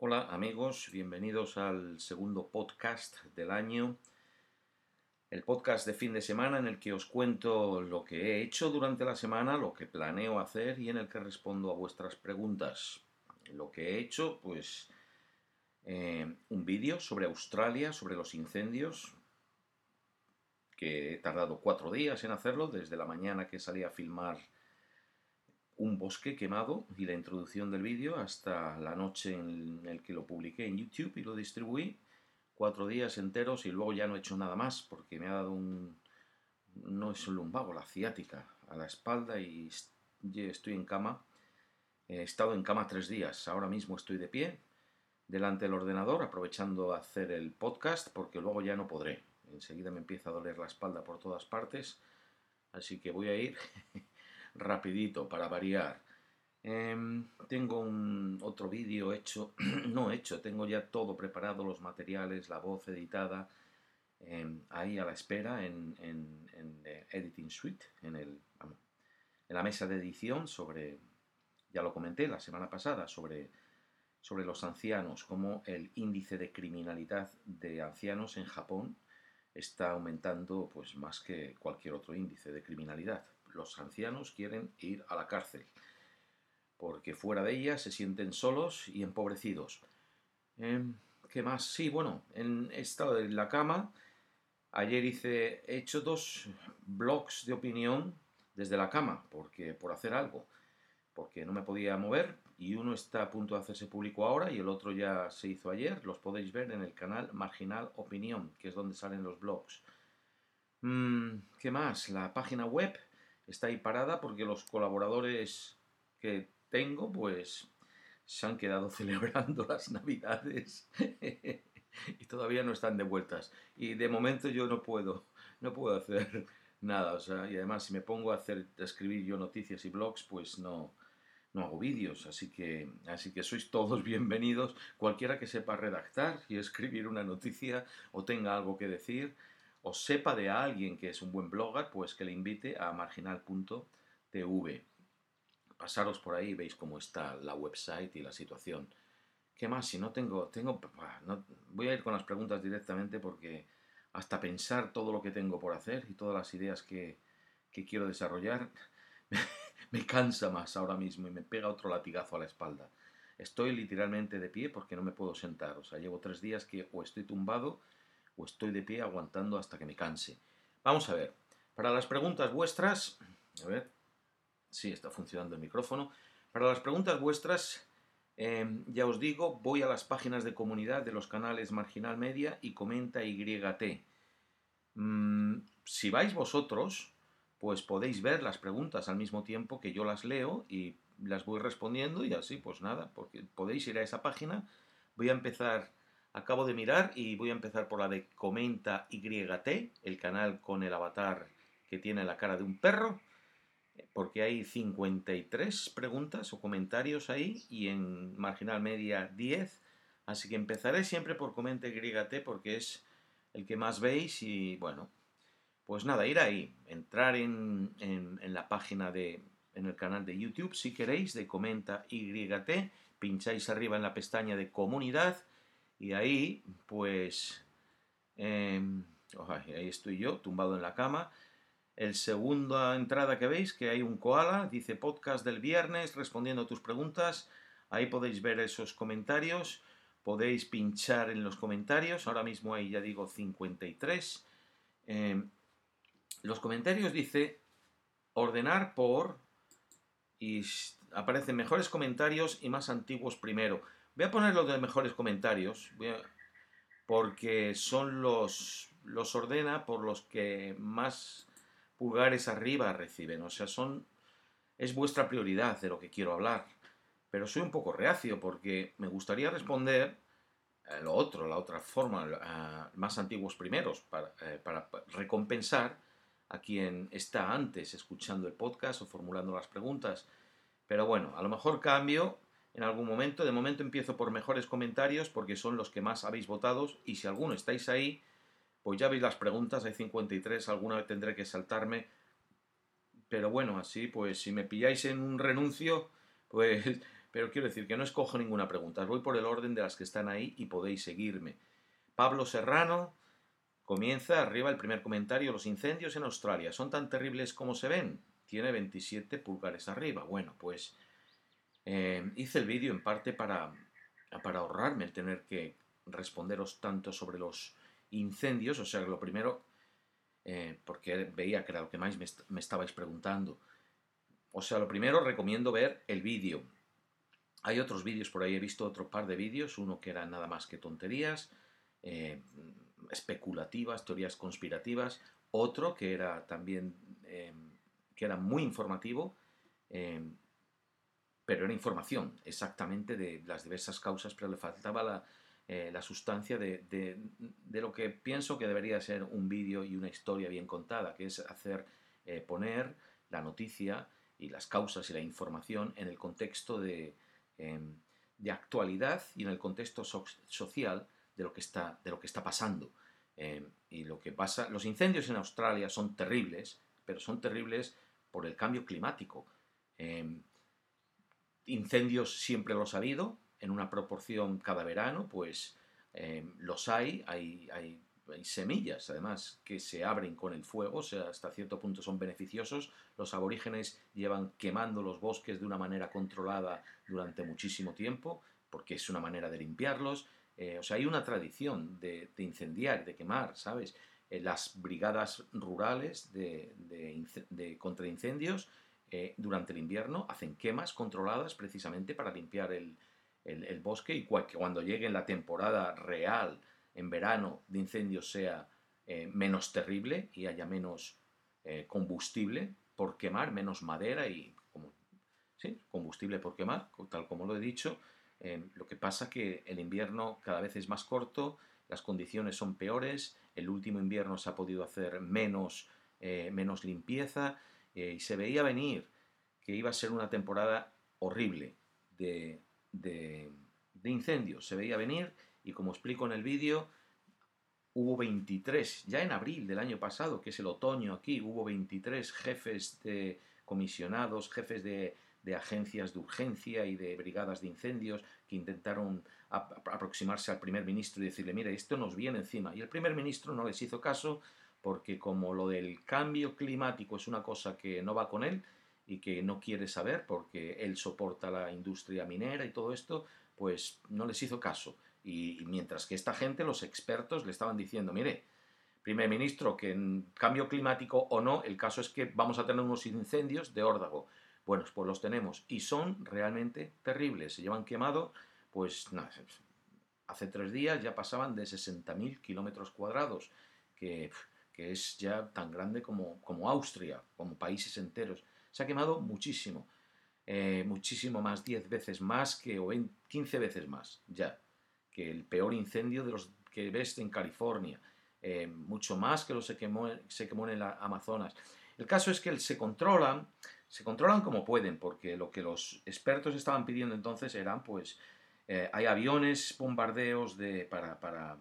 Hola amigos, bienvenidos al segundo podcast del año. El podcast de fin de semana en el que os cuento lo que he hecho durante la semana, lo que planeo hacer y en el que respondo a vuestras preguntas. Lo que he hecho, pues eh, un vídeo sobre Australia, sobre los incendios, que he tardado cuatro días en hacerlo, desde la mañana que salí a filmar un bosque quemado y la introducción del vídeo hasta la noche en el que lo publiqué en YouTube y lo distribuí. Cuatro días enteros y luego ya no he hecho nada más porque me ha dado un... no es un lumbago, la ciática a la espalda y estoy en cama. He estado en cama tres días, ahora mismo estoy de pie delante del ordenador aprovechando hacer el podcast porque luego ya no podré. Enseguida me empieza a doler la espalda por todas partes, así que voy a ir rapidito para variar. Em, tengo un otro vídeo hecho, no hecho, tengo ya todo preparado, los materiales, la voz editada, em, ahí a la espera en, en, en Editing Suite, en, el, en la mesa de edición sobre, ya lo comenté la semana pasada, sobre, sobre los ancianos, como el índice de criminalidad de ancianos en Japón está aumentando pues más que cualquier otro índice de criminalidad los ancianos quieren ir a la cárcel, porque fuera de ella se sienten solos y empobrecidos. Em, ¿Qué más? Sí, bueno, he estado en la cama. Ayer hice, he hecho dos blogs de opinión desde la cama, porque por hacer algo, porque no me podía mover y uno está a punto de hacerse público ahora y el otro ya se hizo ayer. Los podéis ver en el canal Marginal Opinión, que es donde salen los blogs. Mm, ¿Qué más? La página web está ahí parada porque los colaboradores que tengo, pues se han quedado celebrando las navidades y todavía no están de vueltas. Y de momento yo no puedo, no puedo hacer nada. O sea, y además si me pongo a hacer, a escribir yo noticias y blogs, pues no, no hago vídeos. Así que, así que sois todos bienvenidos. Cualquiera que sepa redactar y escribir una noticia o tenga algo que decir, o sepa de alguien que es un buen blogger, pues que le invite a marginal.tv. Pasaros por ahí, veis cómo está la website y la situación. ¿Qué más? Si no tengo, tengo, no, voy a ir con las preguntas directamente porque hasta pensar todo lo que tengo por hacer y todas las ideas que, que quiero desarrollar, me cansa más ahora mismo y me pega otro latigazo a la espalda. Estoy literalmente de pie porque no me puedo sentar. O sea, llevo tres días que o estoy tumbado o estoy de pie aguantando hasta que me canse. Vamos a ver, para las preguntas vuestras, a ver, sí, está funcionando el micrófono. Para las preguntas vuestras, em, ya os digo, voy a las páginas de comunidad de los canales Marginal Media y Comenta YT. Mm, si vais vosotros, pues podéis ver las preguntas al mismo tiempo que yo las leo y las voy respondiendo y así, pues nada, porque podéis ir a esa página. Voy a empezar Acabo de mirar y voy a empezar por la de Comenta YT, el canal con el avatar que tiene la cara de un perro, porque hay 53 preguntas o comentarios ahí y en Marginal Media 10. Así que empezaré siempre por Comenta YT porque es el que más veis y bueno, pues nada, ir ahí, entrar en, la página de, en el canal de YouTube si queréis, de Comenta YT, pincháis arriba en la pestaña de comunidad y ahí, pues, em, ahí estoy yo, tumbado en la cama. El segunda entrada que veis, que hay un koala, dice podcast del viernes, respondiendo a tus preguntas. Ahí podéis ver esos comentarios. Podéis pinchar en los comentarios. Ahora mismo hay, ya digo, 53. Em, los comentarios dice ordenar por y aparecen mejores comentarios y más antiguos primero. Voy a poner los de mejores comentarios, porque son los, los ordena por los que más pulgares arriba reciben. O sea, son es vuestra prioridad de lo que quiero hablar. Pero soy un poco reacio porque me gustaría responder lo otro, la otra forma, más antiguos primeros, para, eh, para recompensar a quien está antes escuchando el podcast o formulando las preguntas. Pero bueno, a lo mejor cambio en algún momento. De momento empiezo por mejores comentarios porque son los que más habéis votado y si alguno estáis ahí, pues ya veis las preguntas, hay 53, alguna vez tendré que saltarme. Pero bueno, así pues si me pilláis en un renuncio, pues pero quiero decir que no escojo ninguna pregunta, voy por el orden de las que están ahí y podéis seguirme. Pablo Serrano comienza arriba el primer comentario, los incendios en Australia son tan terribles como se ven. Tiene 27 pulgares arriba. Bueno, pues eh, hice el vídeo en parte para, para ahorrarme el tener que responderos tanto sobre los incendios, o sea, lo primero, eh, porque veía que era lo que más me, estabais preguntando. O sea, lo primero recomiendo ver el vídeo. Hay otros vídeos por ahí, he visto otro par de vídeos, uno que era nada más que tonterías, eh, especulativas, teorías conspirativas, otro que era también, eh, que era muy informativo, pero era información exactamente de las diversas causas, pero le faltaba la, eh, la sustancia de, lo que pienso que debería ser un vídeo y una historia bien contada, que es hacer eh, poner la noticia y las causas y la información en el contexto de, em, actualidad y en el contexto social de lo que está, de lo que está pasando. Em, y lo que pasa, los incendios en Australia son terribles, pero son terribles por el cambio climático. Em, incendios siempre los ha habido, en una proporción cada verano, pues eh, los hay, hay, hay, semillas además que se abren con el fuego, o sea, hasta cierto punto son beneficiosos. Los aborígenes llevan quemando los bosques de una manera controlada durante muchísimo tiempo, porque es una manera de limpiarlos. Eh, o sea, hay una tradición de, incendiar, de quemar, ¿sabes? Eh, las brigadas rurales de, de, contraincendios durante el invierno hacen quemas controladas precisamente para limpiar el, el, bosque y cuando llegue la temporada real en verano de incendios sea eh, menos terrible y haya menos eh, combustible por quemar, menos madera y como, ¿sí? combustible por quemar, tal como lo he dicho. Eh, lo que pasa que el invierno cada vez es más corto, las condiciones son peores, el último invierno se ha podido hacer menos, menos limpieza y se veía venir que iba a ser una temporada horrible de, de, incendios. Se veía venir y como explico en el vídeo, hubo 23, ya en abril del año pasado, que es el otoño aquí, hubo 23 jefes de comisionados, jefes de, agencias de urgencia y de brigadas de incendios que intentaron aproximarse al primer ministro y decirle, mire, esto nos viene encima. Y el primer ministro no les hizo caso porque como lo del cambio climático es una cosa que no va con él, y que no quiere saber porque él soporta la industria minera y todo esto, pues no les hizo caso. Y, mientras que esta gente, los expertos, le estaban diciendo, mire, primer ministro, que en cambio climático o no, el caso es que vamos a tener unos incendios de órdago. Bueno, pues los tenemos y son realmente terribles. Se llevan quemado, pues nada, hace tres días ya pasaban de 60.000 kilómetros cuadrados, que, que, es ya tan grande como, como Austria, como países enteros se ha quemado muchísimo. Eh, muchísimo más, 10 veces más que, o 15 veces más ya, que el peor incendio de los que ves en California. Eh, mucho más que los se quemó, se quemó en el Amazonas. El caso es que se controlan, se controlan como pueden, porque lo que los expertos estaban pidiendo entonces eran, pues, eh, hay aviones, bombardeos de, para, para,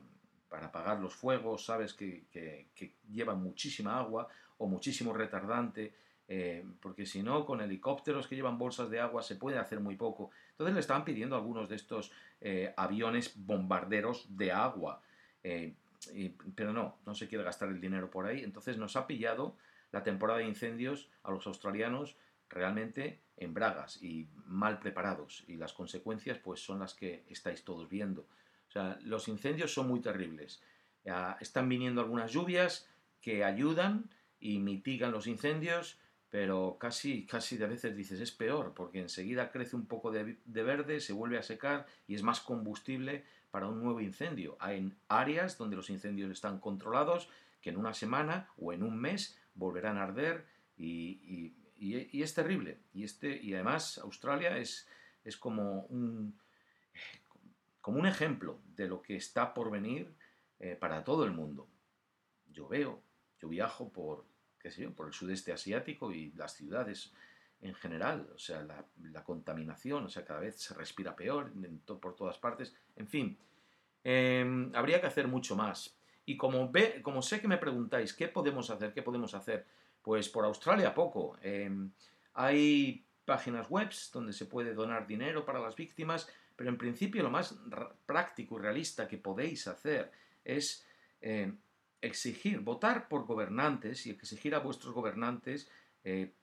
para apagar los fuegos, sabes, que, que, llevan muchísima agua o muchísimo retardante, eh, porque si no, con helicópteros que llevan bolsas de agua se puede hacer muy poco. Entonces le estaban pidiendo algunos de estos eh, aviones bombarderos de agua, eh, pero no, no se quiere gastar el dinero por ahí. Entonces nos ha pillado la temporada de incendios a los australianos realmente en bragas y mal preparados y las consecuencias pues son las que estáis todos viendo. Los incendios son muy terribles. están viniendo algunas lluvias que ayudan y mitigan los incendios, pero casi, casi de veces dices es peor, porque enseguida crece un poco de, verde, se vuelve a secar y es más combustible para un nuevo incendio. Hay áreas donde los incendios están controlados que en una semana o en un mes volverán a arder y, es terrible. Y, este, y además Australia es, es como, un, como un ejemplo de lo que está por venir eh, para todo el mundo. Yo veo, yo viajo por por el sudeste asiático y las ciudades en general, o sea, la, contaminación, o sea, cada vez se respira peor por todas partes, en fin, em, habría que hacer mucho más. Y como, ve, como sé que me preguntáis, ¿qué podemos hacer? ¿Qué podemos hacer? Pues por Australia poco. Em, hay páginas web donde se puede donar dinero para las víctimas, pero en principio lo más práctico y realista que podéis hacer es eh, exigir, votar por gobernantes y exigir a vuestros gobernantes eh,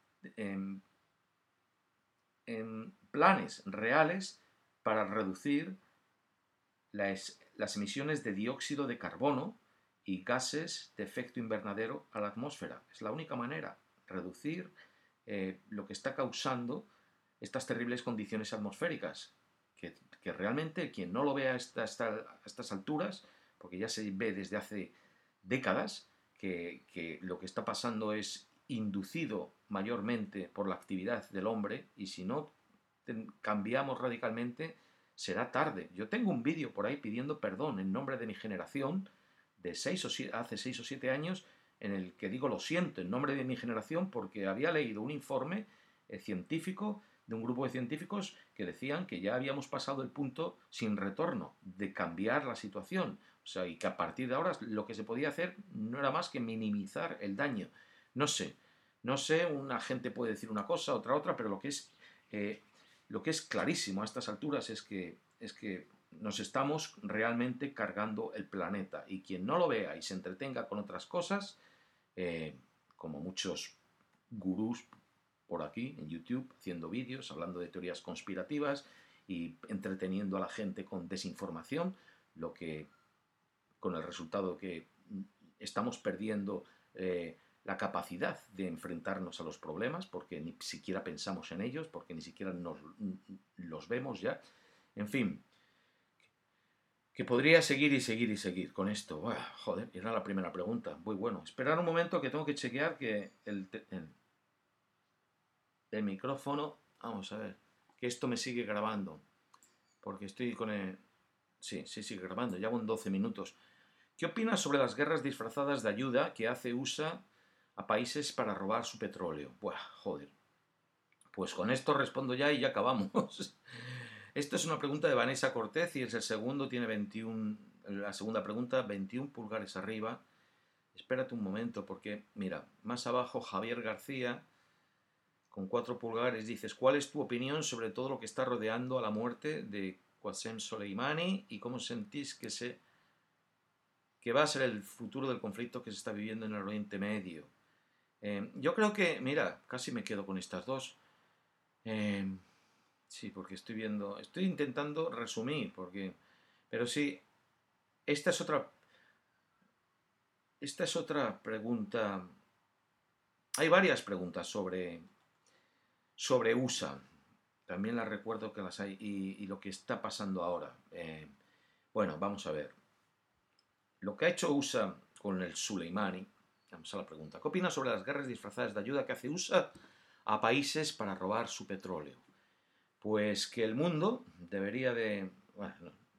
planes reales para reducir las, las emisiones de dióxido de carbono y gases de efecto invernadero a la atmósfera. Es la única manera, reducir eh, lo que está causando estas terribles condiciones atmosféricas, que, realmente quien no lo vea a, estas alturas, porque ya se ve desde hace décadas que, lo que está pasando es inducido mayormente por la actividad del hombre y si no cambiamos radicalmente será tarde. Yo tengo un vídeo por ahí pidiendo perdón en nombre de mi generación de seis o hace seis o siete años en el que digo lo siento en nombre de mi generación porque había leído un informe eh, científico de un grupo de científicos que decían que ya habíamos pasado el punto sin retorno de cambiar la situación. O sea, y que a partir de ahora lo que se podía hacer no era más que minimizar el daño. No sé, no sé, una gente puede decir una cosa, otra otra, pero lo que es, eh, lo que es clarísimo a estas alturas es que, es que nos estamos realmente cargando el planeta. Y quien no lo vea y se entretenga con otras cosas, eh, como muchos gurús por aquí en YouTube, haciendo vídeos, hablando de teorías conspirativas y entreteniendo a la gente con desinformación, lo que con el resultado que estamos perdiendo eh, la capacidad de enfrentarnos a los problemas, porque ni siquiera pensamos en ellos, porque ni siquiera nos, los vemos ya. En fin, que podría seguir y seguir y seguir con esto. joder, era la primera pregunta. Muy bueno. Esperar un momento que tengo que chequear que el, micrófono... Vamos a ver. Que esto me sigue grabando. Porque estoy con el... Sí, sí, sigue grabando. Ya en 12 minutos. ¿Qué opinas sobre las guerras disfrazadas de ayuda que hace USA a países para robar su petróleo? Buah, joder. Pues con esto respondo ya y ya acabamos. Esto es una pregunta de Vanessa Cortez y es el segundo, tiene 21, la segunda pregunta, 21 pulgares arriba. Espérate un momento porque, mira, más abajo Javier García, con 4 pulgares, dices, ¿cuál es tu opinión sobre todo lo que está rodeando a la muerte de Qasem Soleimani y cómo sentís que, se, que va a ser el futuro del conflicto que se está viviendo en el Oriente Medio? Eh, yo creo que, mira, casi me quedo con estas dos. Eh, Sí, porque estoy viendo, estoy intentando resumir, porque, pero sí, esta es otra, esta es otra pregunta. Hay varias preguntas sobre, sobre USA. También las recuerdo que las hay y, lo que está pasando ahora. Eh, bueno, vamos a ver. Lo que ha hecho USA con el Soleimani, vamos a la pregunta. ¿Qué opinas sobre las guerras disfrazadas de ayuda que hace USA a países para robar su petróleo? Pues que el mundo debería de... Bueno,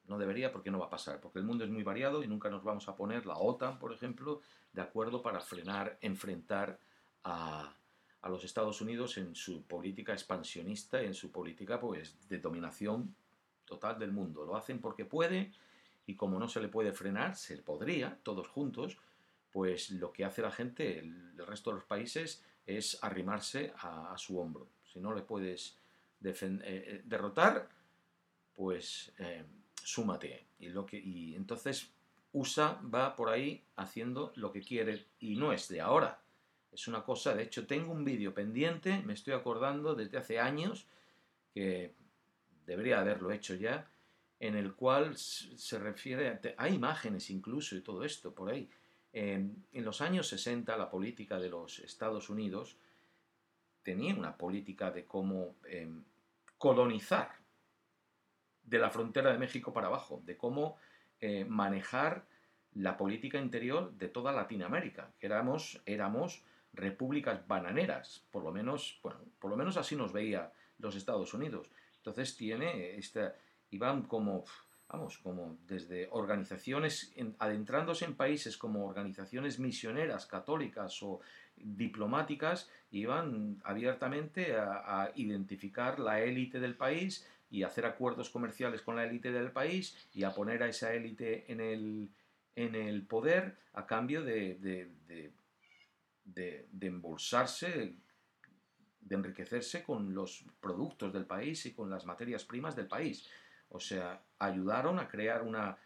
no, debería porque no va a pasar, porque el mundo es muy variado y nunca nos vamos a poner, la OTAN, por ejemplo, de acuerdo para frenar, enfrentar a, a los Estados Unidos en su política expansionista, en su política pues, de dominación total del mundo. Lo hacen porque puede y como no se le puede frenar, se podría, todos juntos, pues lo que hace la gente, el, resto de los países, es arrimarse a, a su hombro. Si no le puedes eh, eh, derrotar, pues eh, súmate. Y, lo que, y entonces USA va por ahí haciendo lo que quiere y no es de ahora. Es una cosa, de hecho tengo un vídeo pendiente, me estoy acordando desde hace años, que debería haberlo hecho ya, en el cual se refiere, a, hay imágenes incluso y todo esto por ahí. en los años 60 la política de los Estados Unidos tenía una política de cómo em, colonizar de la frontera de México para abajo, de cómo eh, manejar la política interior de toda Latinoamérica, que éramos, éramos repúblicas bananeras, por lo menos, bueno, por lo menos así nos veía los Estados Unidos. Entonces tiene esta, iban como, vamos, como desde organizaciones, adentrándose en países como organizaciones misioneras católicas o diplomáticas iban abiertamente a, identificar la élite del país y hacer acuerdos comerciales con la élite del país y a poner a esa élite en el, en el poder a cambio de, embolsarse enriquecerse con los productos del país y con las materias primas del país. O sea, ayudaron a crear una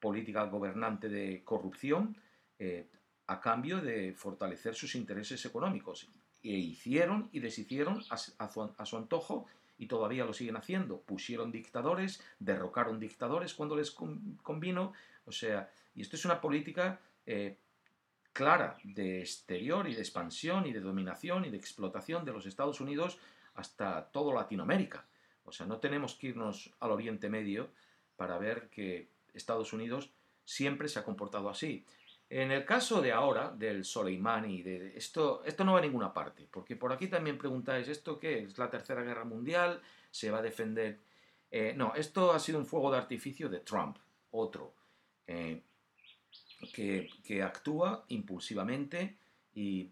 política gobernante de corrupción eh, a cambio de fortalecer sus intereses económicos. E hicieron y deshicieron a, su, antojo y todavía lo siguen haciendo. Pusieron dictadores, derrocaron dictadores cuando les convino. O sea, y esto es una política eh, clara de exterior y de expansión y de dominación y de explotación de los Estados Unidos hasta toda Latinoamérica. O sea, no tenemos que irnos al Oriente Medio para ver que Estados Unidos siempre se ha comportado así. En el caso de ahora, del Soleimani, de esto, esto no va a ninguna parte, porque por aquí también preguntáis, ¿esto qué es? ¿La Tercera Guerra Mundial? ¿Se va a defender? Eh, no, esto ha sido un fuego de artificio de Trump, otro. Eh, que, actúa impulsivamente y,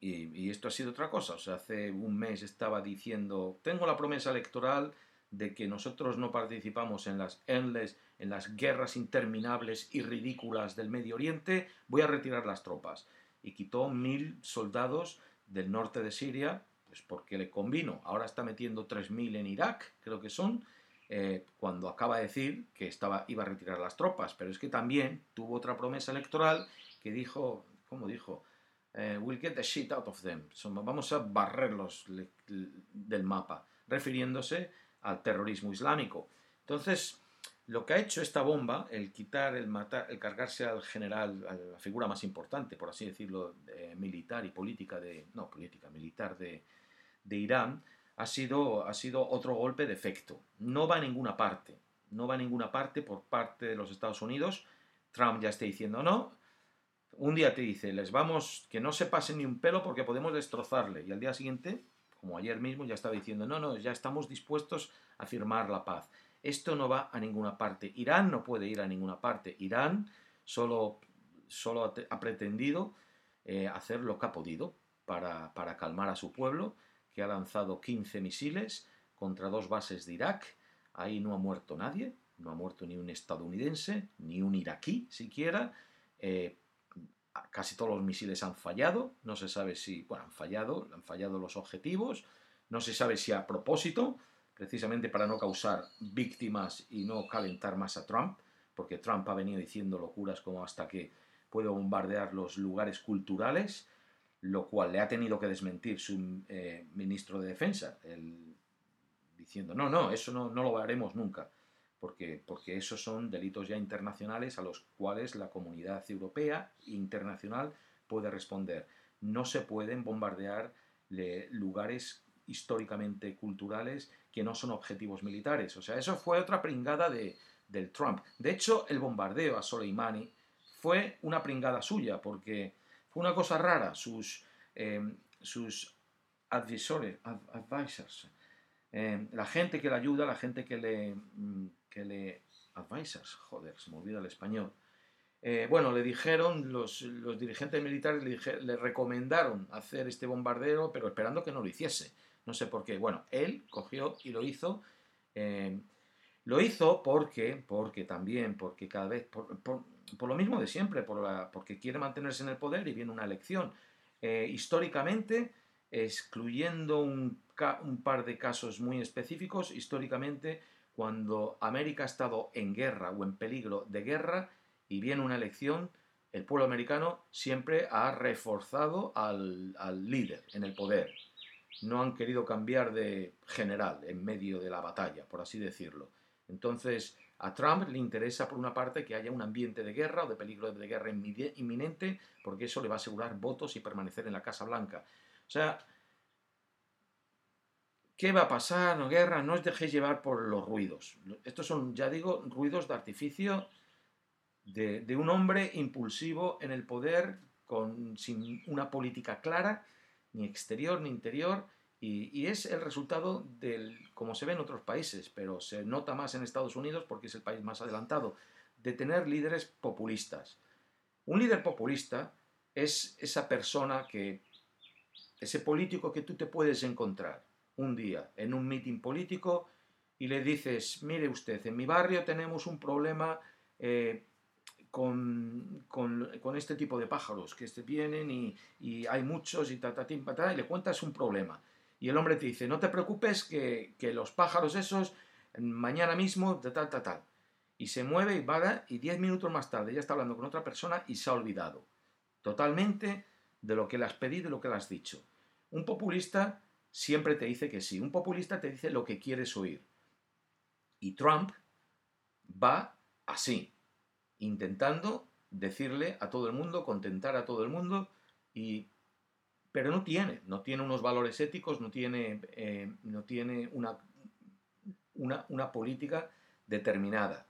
esto ha sido otra cosa. O sea, hace un mes estaba diciendo, tengo la promesa electoral de que nosotros no participamos en las endless, en las guerras interminables y ridículas del Medio Oriente, voy a retirar las tropas. Y quitó mil soldados del norte de Siria, pues porque le convino. Ahora está metiendo 3.000 en Irak, creo que son, eh, cuando acaba de decir que estaba, iba a retirar las tropas, pero es que también tuvo otra promesa electoral que dijo, ¿cómo dijo? Eh, we'll get the shit out of them. Vamos a barrerlos del mapa, refiriéndose al terrorismo islámico. Entonces, lo que ha hecho esta bomba, el quitar, el matar, el cargarse al general, a la figura más importante, por así decirlo, militar y política de, no, política, militar de Irán, ha sido, ha sido otro golpe de efecto. No va a ninguna parte. No va a ninguna parte por parte de los Estados Unidos. Trump ya está diciendo no. Un día te dice, les vamos, que no se pase ni un pelo porque podemos destrozarle. Y al día siguiente, como ayer mismo, ya estaba diciendo, no, no, ya estamos dispuestos a firmar la paz. Esto no va a ninguna parte. Irán no puede ir a ninguna parte. Irán solo, solo ha pretendido eh, hacer lo que ha podido para, para calmar a su pueblo que ha lanzado 15 misiles contra dos bases de Irak. Ahí no ha muerto nadie, no ha muerto ni un estadounidense, ni un iraquí siquiera. Eh, casi todos los misiles han fallado, no se sabe si, bueno, han fallado, han fallado los objetivos, no se sabe si a propósito, precisamente para no causar víctimas y no calentar más a Trump, porque Trump ha venido diciendo locuras como hasta que puede bombardear los lugares culturales, lo cual le ha tenido que desmentir su eh, ministro de Defensa, diciendo, no, no, eso no, no, lo haremos nunca, porque, porque esos son delitos ya internacionales a los cuales la comunidad europea internacional puede responder. No se pueden bombardear lugares históricamente culturales que no son objetivos militares. O sea, eso fue otra pringada de, del Trump. De hecho, el bombardeo a Soleimani fue una pringada suya, porque fue una cosa rara, sus, eh, sus advisors, eh, la gente que le ayuda, la gente que le, mm, que le advisors, joder, se me olvida el español. Eh, bueno, le dijeron, los, los dirigentes militares le, le, recomendaron hacer este bombardeo, pero esperando que no lo hiciese. No sé por qué. Bueno, él cogió y lo hizo. Lo hizo porque, porque también, porque cada vez, por lo mismo de siempre, por la, porque quiere mantenerse en el poder y viene una elección. Eh, históricamente, excluyendo un, un, par de casos muy específicos, históricamente, cuando América ha estado en guerra o en peligro de guerra y viene una elección, el pueblo americano siempre ha reforzado al, al líder en el poder. No han querido cambiar de general en medio de la batalla, por así decirlo. Entonces, a Trump le interesa, por una parte, que haya un ambiente de guerra o de peligro de guerra inminente, porque eso le va a asegurar votos y permanecer en la Casa Blanca. O sea, ¿qué va a pasar? No guerra, no os dejéis llevar por los ruidos. Estos son, ya digo, ruidos de artificio de, un hombre impulsivo en el poder, con, sin una política clara, ni exterior ni interior, y, es el resultado del, como se ve en otros países, pero se nota más en Estados Unidos porque es el país más adelantado, de tener líderes populistas. Un líder populista es esa persona que, ese político que tú te puedes encontrar un día en un mitin político y le dices, mire usted, en mi barrio tenemos un problema eh, con, con, este tipo de pájaros que vienen y, y hay muchos y ta, ta, ta, y le cuentas un problema y el hombre te dice, no te preocupes que, los pájaros esos mañana mismo, tal, tal, tal. Y se mueve y va, y diez minutos más tarde ya está hablando con otra persona y se ha olvidado totalmente de lo que le has pedido y lo que le has dicho. Un populista siempre te dice que sí, un populista te dice lo que quieres oír. Y Trump va así, intentando decirle a todo el mundo, contentar a todo el mundo, y, pero no tiene, no tiene unos valores éticos, no tiene, eh, no tiene una, una, política determinada.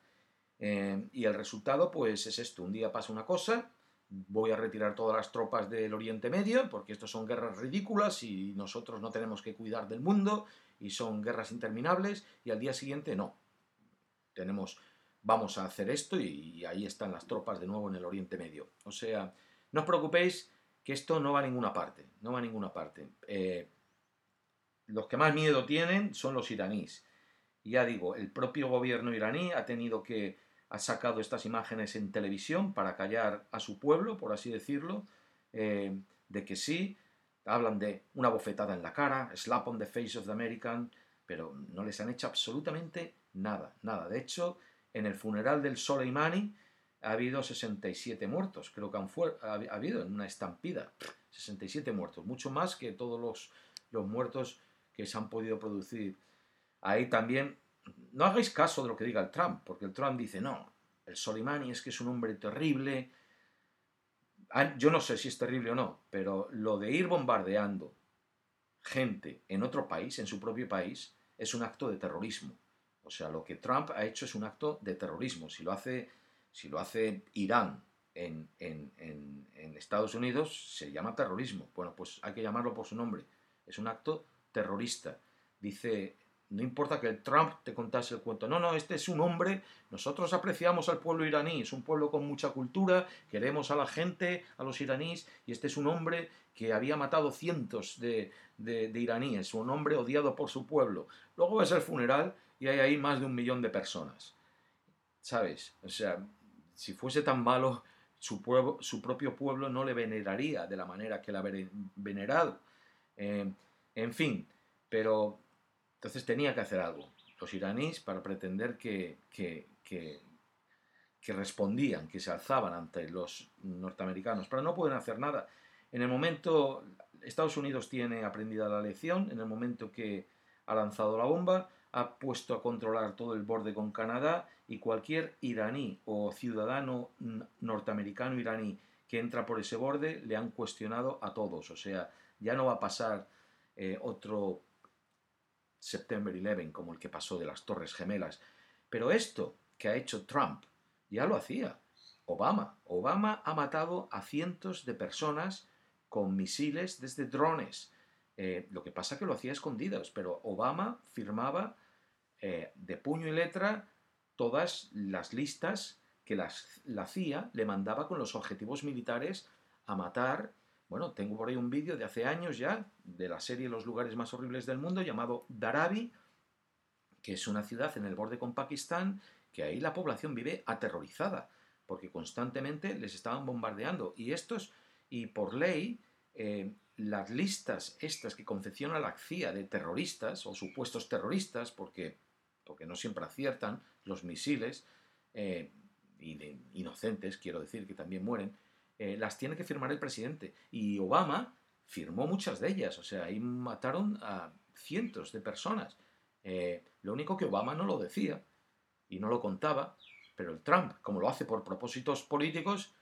Eh, y el resultado, pues es esto, un día pasa una cosa, voy a retirar todas las tropas del Oriente Medio, porque esto son guerras ridículas y nosotros no tenemos que cuidar del mundo y son guerras interminables, y al día siguiente no. Tenemos, vamos a hacer esto y, ahí están las tropas de nuevo en el Oriente Medio. O sea, no os preocupéis que esto no va a ninguna parte, no va a ninguna parte. Eh, los que más miedo tienen son los iraníes. Ya digo, el propio gobierno iraní ha tenido que ha sacado estas imágenes en televisión para callar a su pueblo, por así decirlo, eh, de que sí, hablan de una bofetada en la cara, slap on the face of the American, pero no les han hecho absolutamente nada, nada. De hecho, en el funeral del Soleimani ha habido 67 muertos, creo que han ha, habido en una estampida, 67 muertos, mucho más que todos los, los muertos que se han podido producir. Ahí también no hagáis caso de lo que diga el Trump, porque el Trump dice, no, el Soleimani es que es un hombre terrible. Yo no sé si es terrible o no, pero lo de ir bombardeando gente en otro país, en su propio país, es un acto de terrorismo. O sea, lo que Trump ha hecho es un acto de terrorismo. Si lo hace, si lo hace Irán en, Estados Unidos, se llama terrorismo. Bueno, pues hay que llamarlo por su nombre. Es un acto terrorista. Dice no importa que el Trump te contase el cuento. No, no, este es un hombre. Nosotros apreciamos al pueblo iraní. Es un pueblo con mucha cultura. Queremos a la gente, a los iraníes. Y este es un hombre que había matado cientos de, iraníes. Un hombre odiado por su pueblo. Luego ves el funeral y hay ahí más de un millón de personas. ¿Sabes? O sea, si fuese tan malo, su, pueblo, su propio pueblo no le veneraría de la manera que la ha venerado. Eh, en fin, pero entonces tenía que hacer algo. Los iraníes para pretender que, que, que, respondían, que se alzaban ante los norteamericanos, pero no pueden hacer nada. En el momento, Estados Unidos tiene aprendida la lección, en el momento que ha lanzado la bomba, ha puesto a controlar todo el borde con Canadá y cualquier iraní o ciudadano norteamericano iraní que entra por ese borde le han cuestionado a todos. O sea, ya no va a pasar eh, otro September 11 como el que pasó de las Torres Gemelas. Pero esto que ha hecho Trump ya lo hacía Obama. Obama ha matado a cientos de personas con misiles desde drones. Eh, lo que pasa que lo hacía escondidos, pero Obama firmaba eh, de puño y letra todas las listas que las, la CIA le mandaba con los objetivos militares a matar bueno, tengo por ahí un vídeo de hace años ya, de la serie Los lugares más horribles del mundo, llamado Darabi, que es una ciudad en el borde con Pakistán, que ahí la población vive aterrorizada, porque constantemente les estaban bombardeando. Y estos, y por ley, eh, las listas estas que confecciona la CIA de terroristas o supuestos terroristas, porque, porque no siempre aciertan los misiles, eh, y de inocentes, quiero decir, que también mueren, eh, las tiene que firmar el presidente. Y Obama firmó muchas de ellas, o sea, ahí mataron a cientos de personas. Eh, lo único que Obama no lo decía y no lo contaba, pero el Trump, como lo hace por propósitos políticos,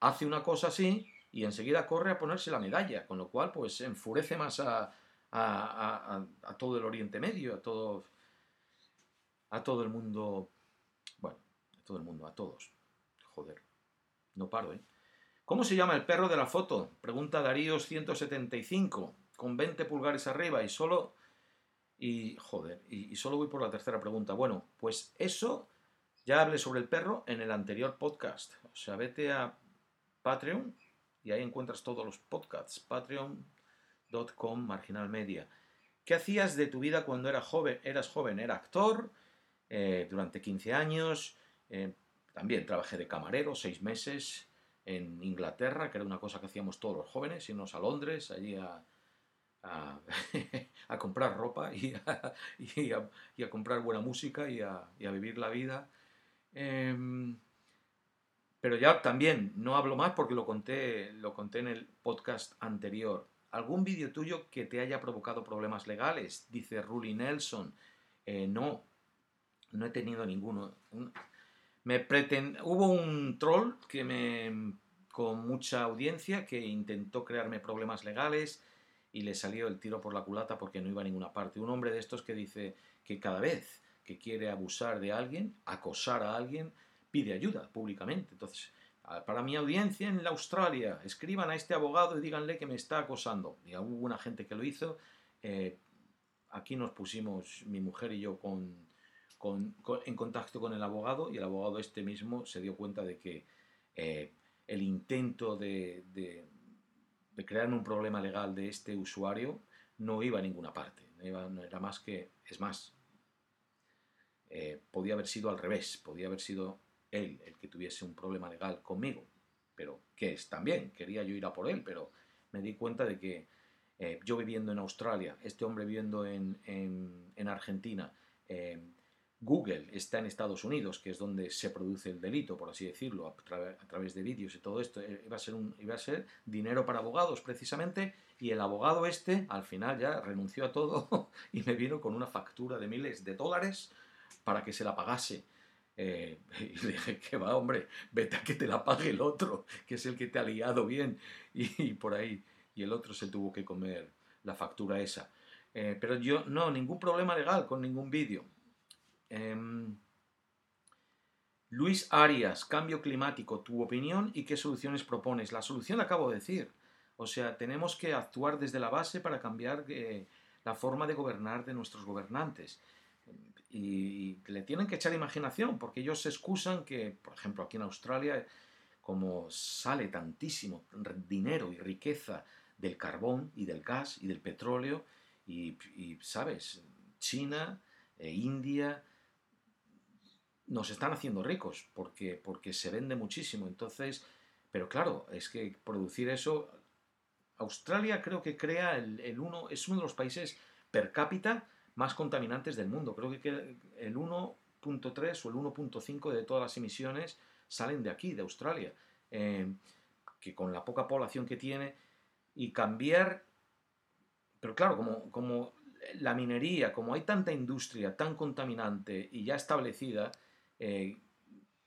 hace una cosa así y enseguida corre a ponerse la medalla, con lo cual pues enfurece más a, a, a todo el Oriente Medio, a todo, a todo el mundo, bueno, a todo el mundo, a todos. Joder, no paro, ¿eh? ¿Cómo se llama el perro de la foto? Pregunta Darío 175, con 20 pulgares arriba y solo... Y, joder, y, solo voy por la tercera pregunta. Bueno, pues eso ya hablé sobre el perro en el anterior podcast. O sea, vete a Patreon y ahí encuentras todos los podcasts. Patreon.com Marginal Media. ¿Qué hacías de tu vida cuando eras joven? Eras joven, era actor eh, durante 15 años. Eh, también trabajé de camarero, seis meses en Inglaterra, que era una cosa que hacíamos todos los jóvenes, irnos a Londres, allí a, comprar ropa y a, comprar buena música y a, vivir la vida. Em, pero ya también no hablo más porque lo conté, lo conté en el podcast anterior. ¿Algún vídeo tuyo que te haya provocado problemas legales? Dice Ruli Nelson. Eh, no, no he tenido ninguno. Me Hubo un troll que me con mucha audiencia que intentó crearme problemas legales y le salió el tiro por la culata porque no iba a ninguna parte. Un hombre de estos que dice que cada vez que quiere abusar de alguien, acosar a alguien, pide ayuda públicamente. Entonces, para mi audiencia en la Australia, escriban a este abogado y díganle que me está acosando. Y hubo una gente que lo hizo. Eh, aquí nos pusimos, mi mujer y yo, con, en contacto con el abogado y el abogado este mismo se dio cuenta de que eh, el intento de, crear un problema legal de este usuario no iba a ninguna parte. No, era más que, es más, eh, podía haber sido al revés, podía haber sido él el que tuviese un problema legal conmigo, pero que es también, quería yo ir a por él, pero me di cuenta de que eh, yo viviendo en Australia, este hombre viviendo en, en, Argentina, Google está en Estados Unidos, que es donde se produce el delito, por así decirlo, a, través de vídeos y todo esto, eh, iba a, ser un, iba a ser dinero para abogados precisamente, y el abogado este al final ya renunció a todo y me vino con una factura de miles de dólares para que se la pagase. Eh, y le dije, que va, hombre, vete a que te la pague el otro, que es el que te ha liado bien. Y, por ahí, y el otro se tuvo que comer la factura esa. Eh, pero yo, no, ningún problema legal con ningún vídeo. Em, Luis Arias, cambio climático, tu opinión y qué soluciones propones. La solución la acabo de decir. O sea, tenemos que actuar desde la base para cambiar eh, la forma de gobernar de nuestros gobernantes y le tienen que echar imaginación, porque ellos se excusan que, por ejemplo, aquí en Australia, como sale tantísimo dinero y riqueza del carbón y del gas y del petróleo, y, ¿sabes? China, e India, nos están haciendo ricos porque, porque se vende muchísimo. Entonces, pero claro, es que producir eso, Australia creo que crea el, el uno, es uno de los países per cápita más contaminantes del mundo. Creo que el 1.3 o el 1.5 de todas las emisiones salen de aquí, de Australia, eh, que con la poca población que tiene, y cambiar, pero claro, como, como la minería, como hay tanta industria tan contaminante y ya establecida, eh,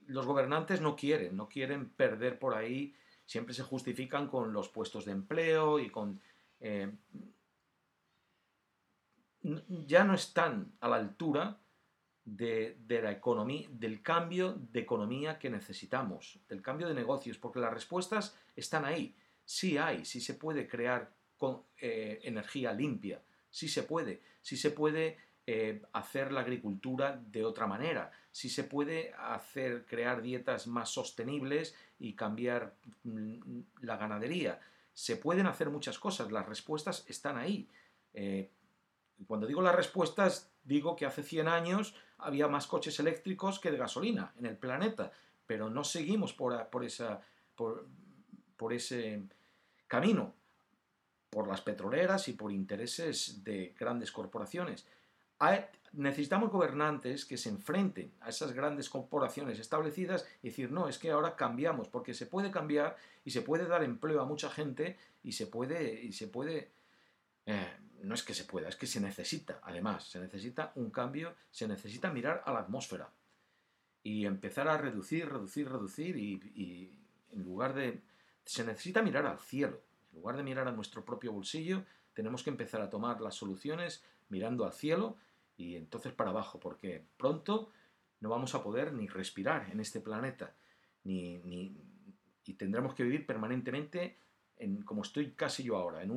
los gobernantes no quieren, no quieren perder por ahí, siempre se justifican con los puestos de empleo y con... Eh, ya no están a la altura de, la economía, del cambio de economía que necesitamos, del cambio de negocios, porque las respuestas están ahí. Sí hay, sí se puede crear con, eh, energía limpia, sí se puede, sí se puede eh, hacer la agricultura de otra manera, sí se puede hacer, crear dietas más sostenibles y cambiar mm, la ganadería. Se pueden hacer muchas cosas, las respuestas están ahí. Eh, cuando digo las respuestas, digo que hace 100 años había más coches eléctricos que de gasolina en el planeta, pero no seguimos por, por, por ese camino, por las petroleras y por intereses de grandes corporaciones. Necesitamos gobernantes que se enfrenten a esas grandes corporaciones establecidas y decir, no, es que ahora cambiamos, porque se puede cambiar y se puede dar empleo a mucha gente y se puede, y se puede eh, no es que se pueda, es que se necesita, además, se necesita un cambio, se necesita mirar a la atmósfera y empezar a reducir, reducir, reducir y, en lugar de... Se necesita mirar al cielo, en lugar de mirar a nuestro propio bolsillo, tenemos que empezar a tomar las soluciones mirando al cielo y entonces para abajo, porque pronto no vamos a poder ni respirar en este planeta, ni, ni y tendremos que vivir permanentemente como estoy casi yo ahora, en,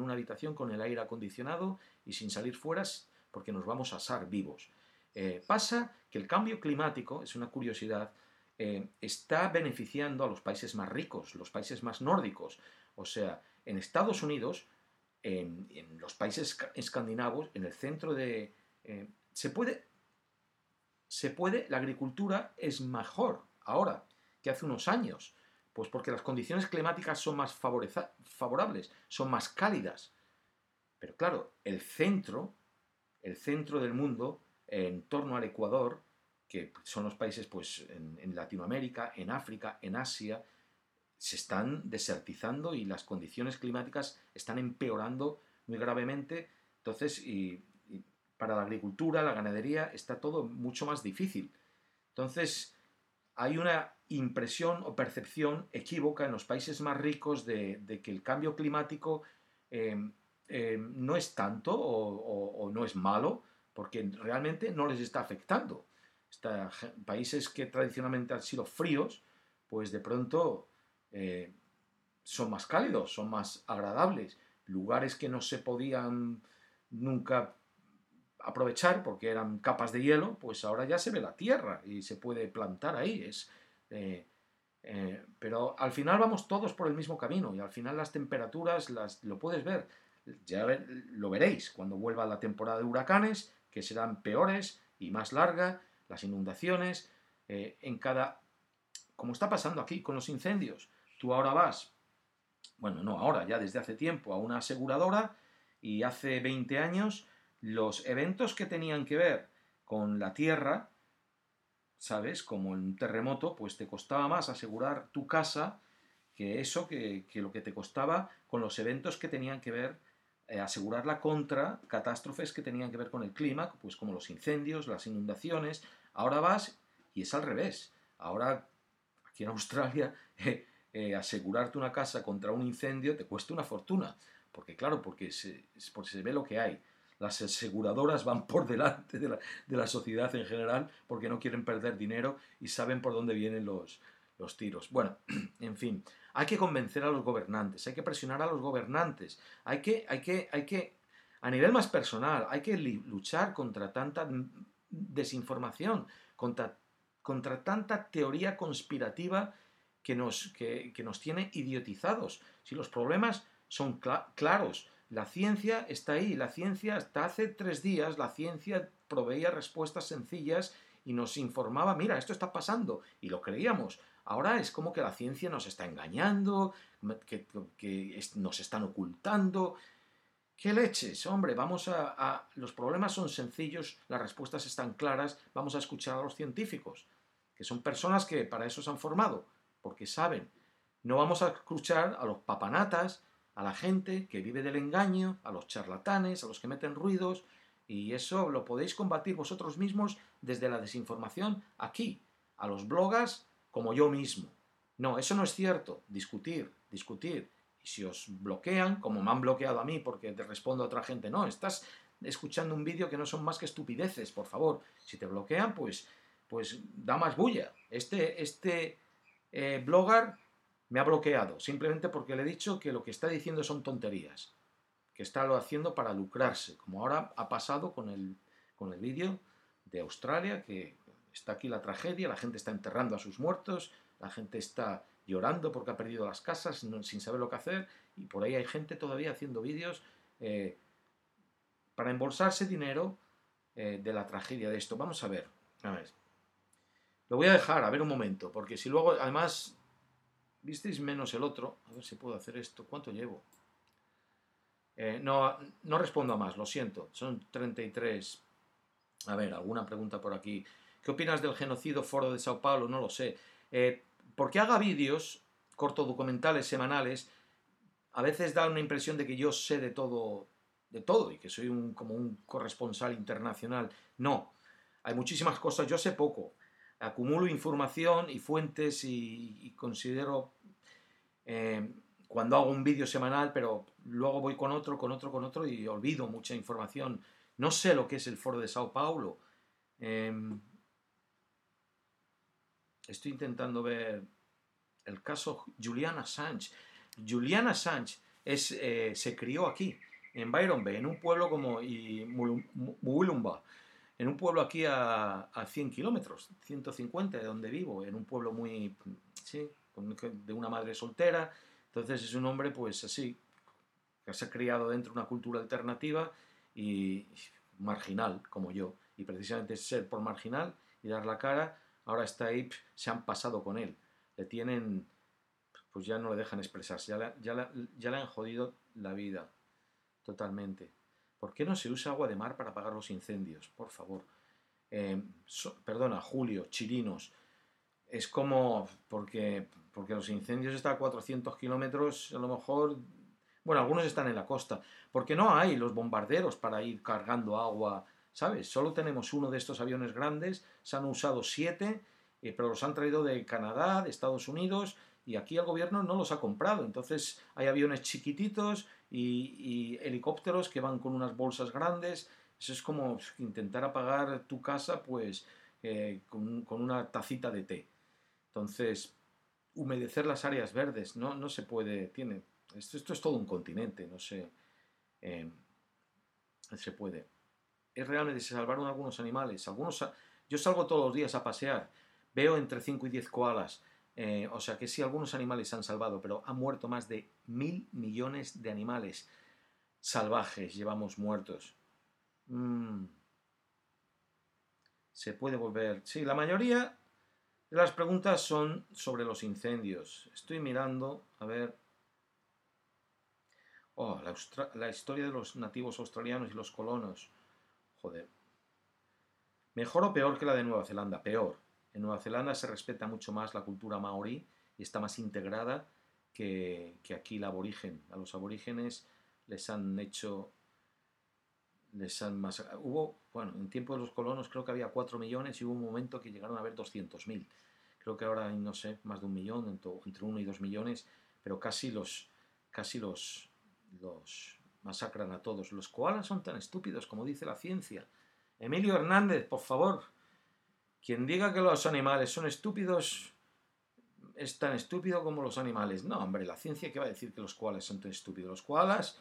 una habitación con el aire acondicionado y sin salir fuera porque nos vamos a asar vivos. Eh, pasa que el cambio climático, es una curiosidad, eh, está beneficiando a los países más ricos, los países más nórdicos. O sea, en Estados Unidos, en, los países escandinavos, en el centro de... Eh, se puede... Se puede, la agricultura es mejor ahora que hace unos años. Pues porque las condiciones climáticas son más favorables, son más cálidas. Pero claro, el centro, el centro del mundo, en torno al Ecuador, que son los países pues, en, Latinoamérica, en África, en Asia, se están desertizando y las condiciones climáticas están empeorando muy gravemente. Entonces, y, para la agricultura, la ganadería, está todo mucho más difícil. Entonces, hay una impresión o percepción equívoca en los países más ricos de, que el cambio climático em, em, no es tanto o, no es malo, porque realmente no les está afectando. países que tradicionalmente han sido fríos, pues de pronto eh, son más cálidos, son más agradables. Lugares que no se podían nunca aprovechar porque eran capas de hielo, pues ahora ya se ve la tierra y se puede plantar ahí. Es, eh, eh, pero al final vamos todos por el mismo camino y al final las temperaturas las, lo puedes ver. Ya lo veréis cuando vuelva la temporada de huracanes, que serán peores y más larga, las inundaciones, en cada... como está pasando aquí con los incendios. Tú ahora vas, bueno, no ahora, ya desde hace tiempo, a una aseguradora y hace 20 años los eventos que tenían que ver con la tierra, ¿sabes? Como un terremoto, pues te costaba más asegurar tu casa que eso, que, lo que te costaba con los eventos que tenían que ver, eh, asegurarla contra catástrofes que tenían que ver con el clima, pues como los incendios, las inundaciones. Ahora vas y es al revés. Ahora, aquí en Australia, eh, eh, asegurarte una casa contra un incendio te cuesta una fortuna. Porque claro, porque se, porque se ve lo que hay. Las aseguradoras van por delante de la, sociedad en general porque no quieren perder dinero y saben por dónde vienen los, los tiros. Bueno, en fin, hay que convencer a los gobernantes, hay que presionar a los gobernantes, hay que, hay que, hay que, a nivel más personal, hay que luchar contra tanta desinformación, contra, contra tanta teoría conspirativa que nos, que, nos tiene idiotizados. Si los problemas son claros, la ciencia está ahí, la ciencia hasta hace tres días, la ciencia proveía respuestas sencillas y nos informaba, mira, esto está pasando, y lo creíamos. Ahora es como que la ciencia nos está engañando, que, nos están ocultando. ¿Qué leches? Hombre, vamos a, Los problemas son sencillos, las respuestas están claras, vamos a escuchar a los científicos, que son personas que para eso se han formado porque saben. No vamos a escuchar a los papanatas, a la gente que vive del engaño, a los charlatanes, a los que meten ruidos, y eso lo podéis combatir vosotros mismos desde la desinformación aquí, a los blogas como yo mismo. No, eso no es cierto. Discutir, discutir. Y si os bloquean, como me han bloqueado a mí porque te respondo a otra gente, no, estás escuchando un vídeo que no son más que estupideces, por favor. Si te bloquean, pues, pues da más bulla. Este, este, eh, blogger me ha bloqueado, simplemente porque le he dicho que lo que está diciendo son tonterías, que está lo haciendo para lucrarse, como ahora ha pasado con el, con el vídeo de Australia, que está aquí la tragedia, la gente está enterrando a sus muertos, la gente está llorando porque ha perdido las casas sin saber lo que hacer, y por ahí hay gente todavía haciendo vídeos eh, para embolsarse dinero eh, de la tragedia de esto. Vamos a ver, a ver. Lo voy a dejar, a ver un momento, porque si luego, además, visteis menos el otro, a ver si puedo hacer esto, ¿cuánto llevo? Eh, no, no respondo a más, lo siento, son 33. A ver, alguna pregunta por aquí. ¿Qué opinas del genocidio foro de Sao Paulo? No lo sé. Eh, porque haga vídeos, corto documentales semanales, a veces da una impresión de que yo sé de todo, de todo y que soy un, como un corresponsal internacional. No, hay muchísimas cosas, yo sé poco acumulo información y fuentes y, considero eh, cuando hago un vídeo semanal, pero luego voy con otro, con otro, con otro y olvido mucha información. No sé lo que es el foro de Sao Paulo. Em, estoy intentando ver el caso Juliana Assange. Juliana es, eh, se crió aquí, en Byron Bay, en un pueblo como Mulumba en un pueblo aquí a, a 100 kilómetros, 150 de donde vivo, en un pueblo muy, sí, de una madre soltera. Entonces es un hombre, pues así, que se ha criado dentro de una cultura alternativa y marginal, como yo. Y precisamente ser por marginal y dar la cara, ahora está ahí, se han pasado con él. Le tienen, pues ya no le dejan expresarse, ya, ya, ya le han jodido la vida. totalmente. ¿Por qué no se usa agua de mar para apagar los incendios? Por favor. Eh, perdona, Julio, Chirinos. Es como, porque, porque los incendios están a 400 kilómetros, a lo mejor, bueno, algunos están en la costa, porque no hay los bombarderos para ir cargando agua, ¿sabes? Solo tenemos uno de estos aviones grandes, se han usado siete, eh, pero los han traído de Canadá, de Estados Unidos, y aquí el gobierno no los ha comprado. Entonces hay aviones chiquititos y, helicópteros que van con unas bolsas grandes. Eso es como intentar apagar tu casa pues eh, con, una tacita de té. Entonces, humedecer las áreas verdes, no, no se puede, tiene, esto, esto es todo un continente, no sé, eh, se puede. Es realmente se salvaron algunos animales, algunos, yo salgo todos los días a pasear, veo entre 5 y 10 koalas, eh, o sea que sí, algunos animales se han salvado, pero han muerto más de mil millones de animales salvajes, llevamos muertos. Mm. Se puede volver. Sí, la mayoría las preguntas son sobre los incendios. Estoy mirando, a ver. Oh, la, historia de los nativos australianos y los colonos. Joder. ¿Mejor o peor que la de Nueva Zelanda? Peor. En Nueva Zelanda se respeta mucho más la cultura maorí y está más integrada que, aquí la aborigen. A los aborígenes les han hecho les han hubo bueno en tiempo de los colonos creo que había 4 millones y hubo un momento que llegaron a haber 200.000 creo que ahora hay no sé más de un millón entre 1 y 2 millones pero casi los casi los los masacran a todos los koalas son tan estúpidos como dice la ciencia Emilio Hernández por favor quien diga que los animales son estúpidos es tan estúpido como los animales. No, hombre, la ciencia que va a decir que los koalas son tan estúpidos. Los koalas,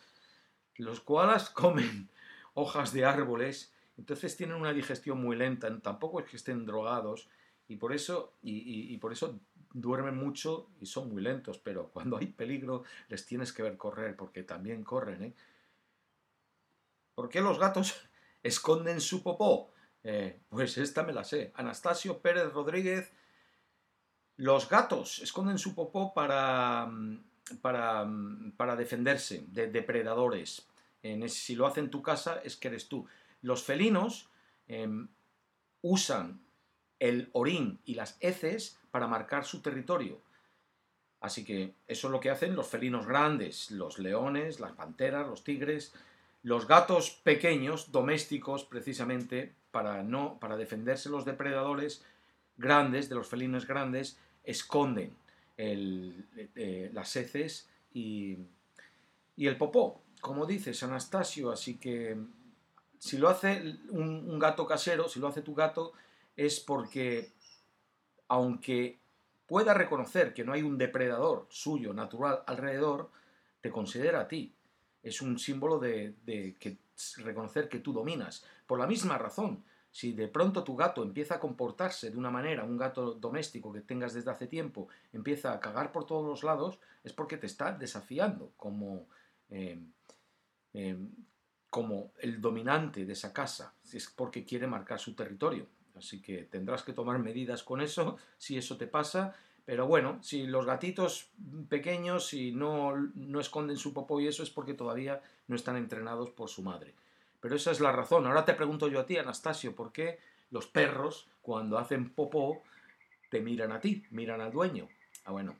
los koalas comen hojas de árboles, entonces tienen una digestión muy lenta. Tampoco es que estén drogados y por eso y, por eso duermen mucho y son muy lentos. Pero cuando hay peligro les tienes que ver correr porque también corren. ¿eh? ¿Por qué los gatos esconden su popó? Eh, pues esta me la sé. Anastasio Pérez Rodríguez. Los gatos esconden su popó para, mm, para, mm, para defenderse de depredadores. En si lo hace en tu casa es que eres tú. Los felinos em, usan el orín y las heces para marcar su territorio. Así que eso es lo que hacen los felinos grandes, los leones, las panteras, los tigres, los gatos pequeños, domésticos precisamente, para, no, para defenderse los depredadores grandes, de los felinos grandes, esconden eh, las heces y, el popó, como dices, Anastasio. Así que si lo hace un, gato casero, si lo hace tu gato, es porque, aunque pueda reconocer que no hay un depredador suyo, natural, alrededor, te considera a ti. Es un símbolo de, que reconocer que tú dominas. Por la misma razón, si de pronto tu gato empieza a comportarse de una manera, un gato doméstico que tengas desde hace tiempo, empieza a cagar por todos los lados, es porque te está desafiando como, em, em, como el dominante de esa casa, es porque quiere marcar su territorio. Así que tendrás que tomar medidas con eso, si eso te pasa. Pero bueno, si los gatitos pequeños, si no, no esconden su popó y eso es porque todavía no están entrenados por su madre. Pero esa es la razón. Ahora te pregunto yo a ti, Anastasio, ¿por qué los perros, cuando hacen popó, te miran a ti, miran al dueño? Ah, bueno.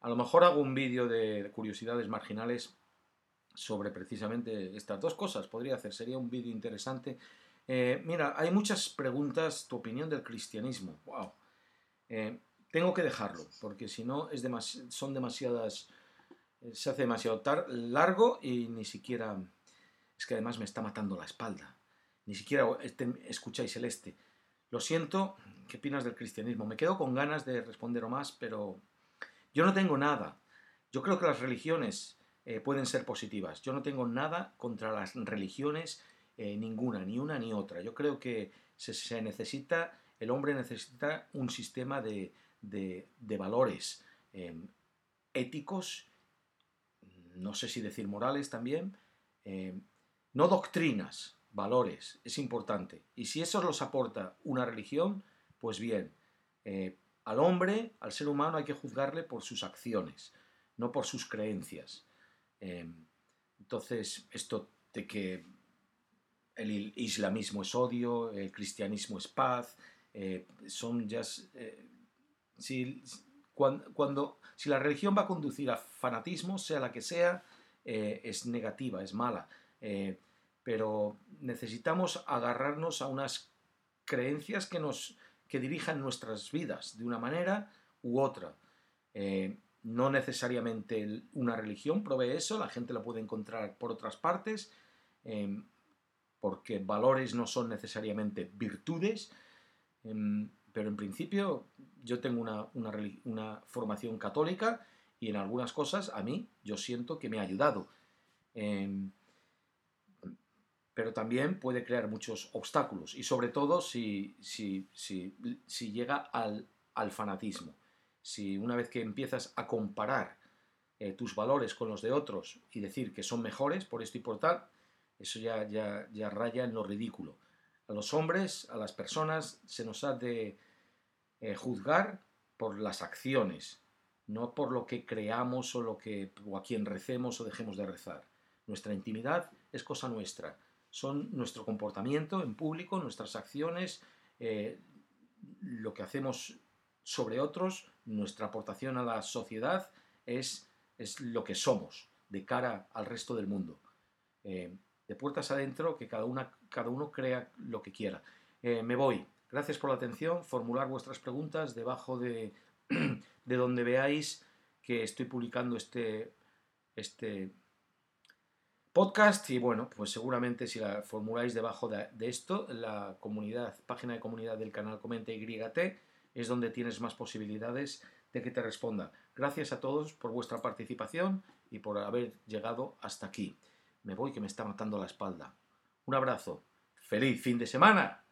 A lo mejor hago un vídeo de curiosidades marginales sobre precisamente estas dos cosas. Podría hacer, sería un vídeo interesante. Eh, mira, hay muchas preguntas, tu opinión del cristianismo. ¡Wow! Eh, tengo que dejarlo, porque si no es son demasiadas... Eh, se hace demasiado largo y ni siquiera es que además me está matando la espalda. Ni siquiera este, escucháis el este. Lo siento, ¿qué opinas del cristianismo? Me quedo con ganas de responder o más, pero yo no tengo nada. Yo creo que las religiones eh, pueden ser positivas. Yo no tengo nada contra las religiones, eh, ninguna, ni una ni otra. Yo creo que se, necesita, el hombre necesita un sistema de, valores em, éticos, no sé si decir morales también, em, no doctrinas, valores, es importante. Y si eso los aporta una religión, pues bien, eh, al hombre, al ser humano hay que juzgarle por sus acciones, no por sus creencias. Em, Entonces, esto de que el islamismo es odio, el cristianismo es paz, eh, son ya... Eh, si, cuando, si la religión va a conducir a fanatismo, sea la que sea, eh, es negativa, es mala. pero necesitamos agarrarnos a unas creencias que nos que dirijan nuestras vidas de una manera u otra. No necesariamente una religión provee eso, la gente lo puede encontrar por otras partes, porque valores no son necesariamente virtudes, em, pero en principio yo tengo una, formación católica y en algunas cosas a mí yo siento que me ha ayudado. Em, pero también puede crear muchos obstáculos y sobre todo si, si, llega al, fanatismo. Si una vez que empiezas a comparar eh, tus valores con los de otros y decir que son mejores por esto y por tal, eso ya, ya, ya raya en lo ridículo. A los hombres, a las personas, se nos ha de eh, juzgar por las acciones, no por lo que creamos o, lo que, o a quien recemos o dejemos de rezar. Nuestra intimidad es cosa nuestra. Son nuestro comportamiento en público, nuestras acciones, eh, lo que hacemos sobre otros, nuestra aportación a la sociedad es, es lo que somos de cara al resto del mundo. Eh, de puertas adentro, que cada, una, cada uno crea lo que quiera. Eh, me voy. Gracias por la atención. Formular vuestras preguntas debajo de, de donde veáis que estoy publicando este, este podcast. Y bueno, pues seguramente si la formuláis debajo de, esto, la comunidad, página de comunidad del canal Comenta YT, es donde tienes más posibilidades de que te responda. Gracias a todos por vuestra participación y por haber llegado hasta aquí. Me voy que me está matando la espalda. Un abrazo. ¡Feliz fin de semana!